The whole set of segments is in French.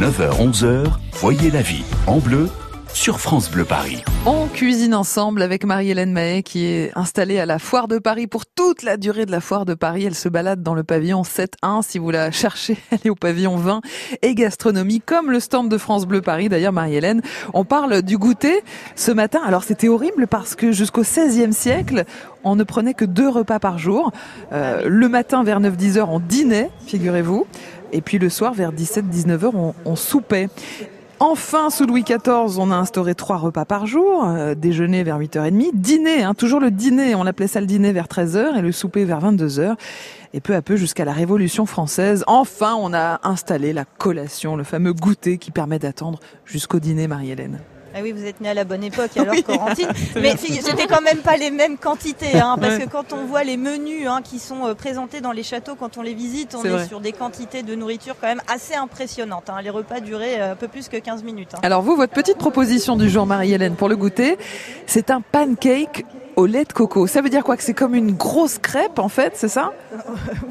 9h-11h, voyez la vie en bleu sur France Bleu Paris. On cuisine ensemble avec Marie-Hélène Mahé qui est installée à la Foire de Paris pour toute la durée de la Foire de Paris. Elle se balade dans le pavillon 7.1. Si vous la cherchez, elle est au pavillon 20 et gastronomie comme le stand de France Bleu Paris. D'ailleurs, Marie-Hélène, on parle du goûter ce matin. Alors c'était horrible parce que jusqu'au 16e siècle, on ne prenait que deux repas par jour. Euh, le matin vers 9-10 heures, on dînait, figurez-vous. Et puis le soir, vers 17-19 heures, on, on soupait. Enfin, sous Louis XIV, on a instauré trois repas par jour, euh, déjeuner vers 8h30, dîner, hein, toujours le dîner, on l'appelait ça le dîner vers 13h et le souper vers 22h. Et peu à peu jusqu'à la Révolution française, enfin on a installé la collation, le fameux goûter qui permet d'attendre jusqu'au dîner, Marie-Hélène. Ah oui, vous êtes né à la bonne époque, alors Corentine. Mais c'était quand même pas les mêmes quantités, hein, parce que quand on voit les menus hein, qui sont euh, présentés dans les châteaux, quand on les visite, on est, sur des quantités de nourriture quand même assez impressionnantes. Hein. Les repas duraient euh, un peu plus que 15 minutes. Hein. Alors vous, votre petite proposition du jour, Marie-Hélène, pour le goûter, c'est un pancake au lait de coco. Ça veut dire quoi Que c'est comme une grosse crêpe en fait, c'est ça?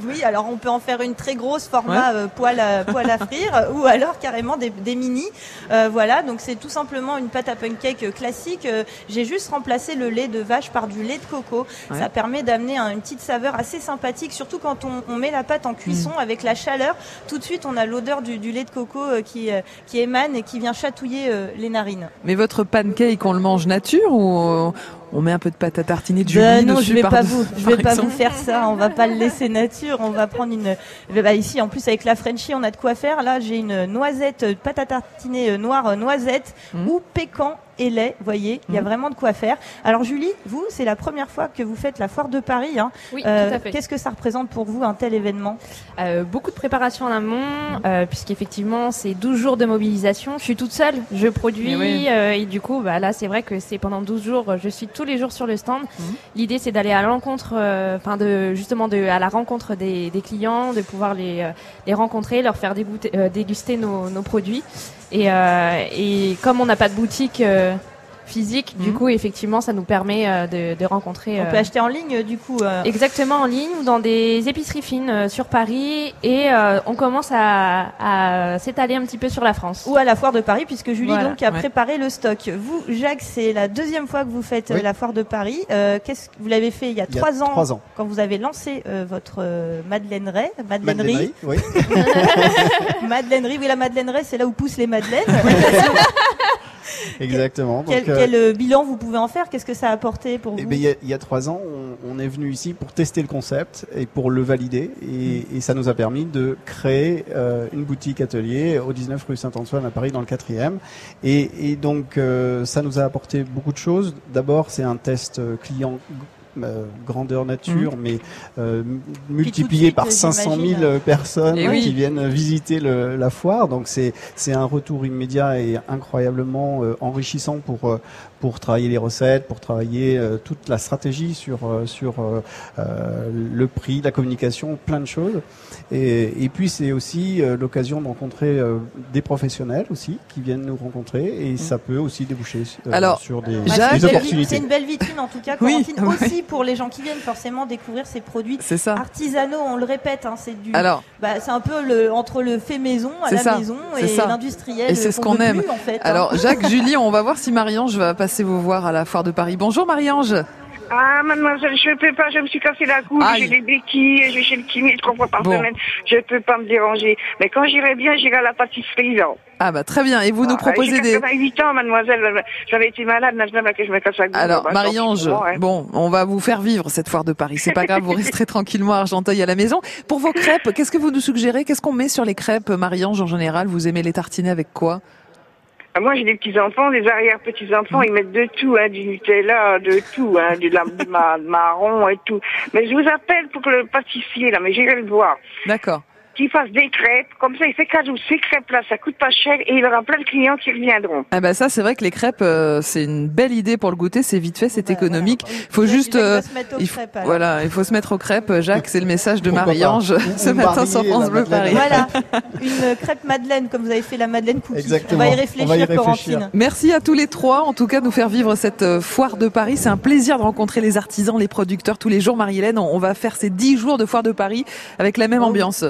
Oui, alors on peut en faire une très grosse format euh, poêle, à, poêle à frire ou alors carrément des, des mini. Euh, voilà, donc c'est tout simplement une pâte à pancake classique. Euh, j'ai juste remplacé le lait de vache par du lait de coco. Ça permet d'amener une petite saveur assez sympathique, surtout quand on, on met la pâte en cuisson mm. avec la chaleur. Tout de suite, on a l'odeur du, du, lait de coco qui, qui émane et qui vient chatouiller les narines. Mais votre pancake, on le mange nature ou on met un peu de pâte à tartiner de ben non, je vais pas vous, je vais pas vous faire ça. On va pas le laisser nature. On va prendre une. Bah ici, en plus avec la Frenchie, on a de quoi faire. Là, j'ai une noisette, pâte à tartiner euh, noire euh, noisette mmh. ou pécan et lait, vous voyez, il y a mmh. vraiment de quoi faire. Alors Julie, vous, c'est la première fois que vous faites la foire de Paris. Hein. Oui, euh, tout à fait. Qu'est-ce que ça représente pour vous un tel événement? Euh, Beaucoup de préparation en amont, euh, puisqu'effectivement c'est 12 jours de mobilisation. Je suis toute seule, je produis euh, et du coup, bah, là c'est vrai que c'est pendant 12 jours, je suis tous les jours sur le stand. Mmh. L'idée c'est d'aller à l'encontre, enfin de justement de à la rencontre des, des clients, de pouvoir les, les rencontrer, leur faire dégoûter, déguster nos, nos produits. Et, et comme on n'a pas de boutique euh, physique. Du mhm. coup, effectivement, ça nous permet euh, de, de, rencontrer. On peut acheter en ligne, du coup. Euh... Exactement en ligne ou dans des épiceries fines euh, sur Paris, et on commence à, à s'étaler un petit peu sur la France. Ou à la foire de Paris, puisque Julie donc a préparé le stock. Vous, Jacques, c'est la deuxième fois que vous faites la foire de Paris. qu'est-ce que vous l'avez fait il y a, trois, ans, ans, quand vous avez lancé votre Madeleine Ray, Madeleinerie. Oui. Madeleinerie, oui, la Madeleinerie, c'est là où poussent les madeleines. Exactement. Quel, Donc, quel, euh, bilan vous pouvez en faire? Qu'est-ce que ça a apporté pour eh vous? ben, il, y a, il y a trois ans, on, on, est venu ici pour tester le concept et pour le valider. Et, mm. et ça nous a permis de créer euh, une boutique atelier au 19 rue Saint-Antoine à Paris dans le 4e. Et, et donc, euh, ça nous a apporté beaucoup de choses. D'abord, c'est un test euh, client euh, grandeur nature, mmh. mais euh, multiplié par 500 000 personnes oui. qui viennent visiter le, la foire. Donc c'est c'est un retour immédiat et incroyablement euh, enrichissant pour euh, pour travailler les recettes, pour travailler euh, toute la stratégie sur sur le prix, la communication, plein de choses. Et, et puis c'est aussi l'occasion de rencontrer des professionnels aussi qui viennent nous rencontrer et mmh. ça peut aussi déboucher Alors, sur des, des opportunités. C'est une belle vitrine en tout cas, Corentine oui, aussi pour les gens qui viennent forcément découvrir ces produits ça. artisanaux. On le répète, hein, c'est du. Alors, bah, c'est un peu le entre le fait maison à la ça. maison et l'industriel. Et c'est ce qu'on aime. Plus, en fait, Alors hein. Jacques, Julie, on va voir si Marie-Ange va passer vous voir à la foire de Paris. Bonjour Marie-Ange. Ah, mademoiselle, je peux pas, je me suis cassé la coupe, j'ai des béquilles, je vais chez le kiné trois fois par bon. semaine, je peux pas me déranger. Mais quand j'irai bien, j'irai à la pâtisserie, là. Ah bah très bien. Et vous nous ah, proposez des. 88 ans, mademoiselle. J'avais été malade, maintenant que je me casse la coupe. Alors, bah, Marie-Ange, ouais. bon, on va vous faire vivre cette foire de Paris. C'est pas grave, vous resterez tranquillement à Argenteuil à la maison. Pour vos crêpes, qu'est-ce que vous nous suggérez? Qu'est-ce qu'on met sur les crêpes, Marie-Ange, en général? Vous aimez les tartiner avec quoi? ah, moi, j'ai des petits-enfants, des arrière-petits-enfants, ils mettent de tout, hein, du Nutella, de tout, hein, du, du marron et tout. Mais je vous appelle pour que le pâtissier, là, mais j'irai le voir. D'accord qu'il fasse des crêpes, comme ça il fait cadeau. Ces crêpes-là, ça coûte pas cher et il aura plein de clients qui reviendront. Ah bah ça, c'est vrai que les crêpes, euh, c'est une belle idée pour le goûter, c'est vite fait, c'est ouais, économique. Il voilà. faut juste, euh, il faut, crêpes, voilà, il faut se mettre aux crêpes. Jacques, c'est le message de Marie-Ange ce matin sur France Bleu Paris. Voilà, une crêpe Madeleine, comme vous avez fait la Madeleine cookie. Exactement. On va y réfléchir, va y réfléchir. Corentine. Merci à tous les trois, en tout cas, de nous faire vivre cette euh, foire de Paris. C'est un plaisir de rencontrer les artisans, les producteurs tous les jours. Marie-Hélène, on va faire ces dix jours de foire de Paris avec la même ambiance.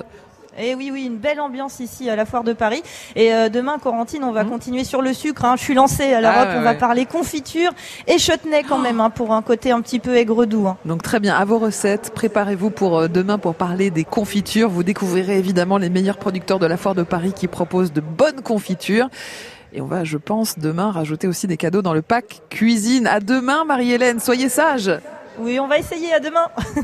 Et eh oui, oui, une belle ambiance ici à la foire de Paris. Et euh, demain, Corentine, on va mmh. continuer sur le sucre. Hein. Je suis lancée à l'Europe, ah, on va parler confiture et chutney quand même, hein, pour un côté un petit peu aigre-doux. Hein. Donc très bien, à vos recettes, préparez-vous pour euh, demain pour parler des confitures. Vous découvrirez évidemment les meilleurs producteurs de la foire de Paris qui proposent de bonnes confitures. Et on va, je pense, demain rajouter aussi des cadeaux dans le pack cuisine. À demain, Marie-Hélène, soyez sage. Oui, on va essayer. À demain.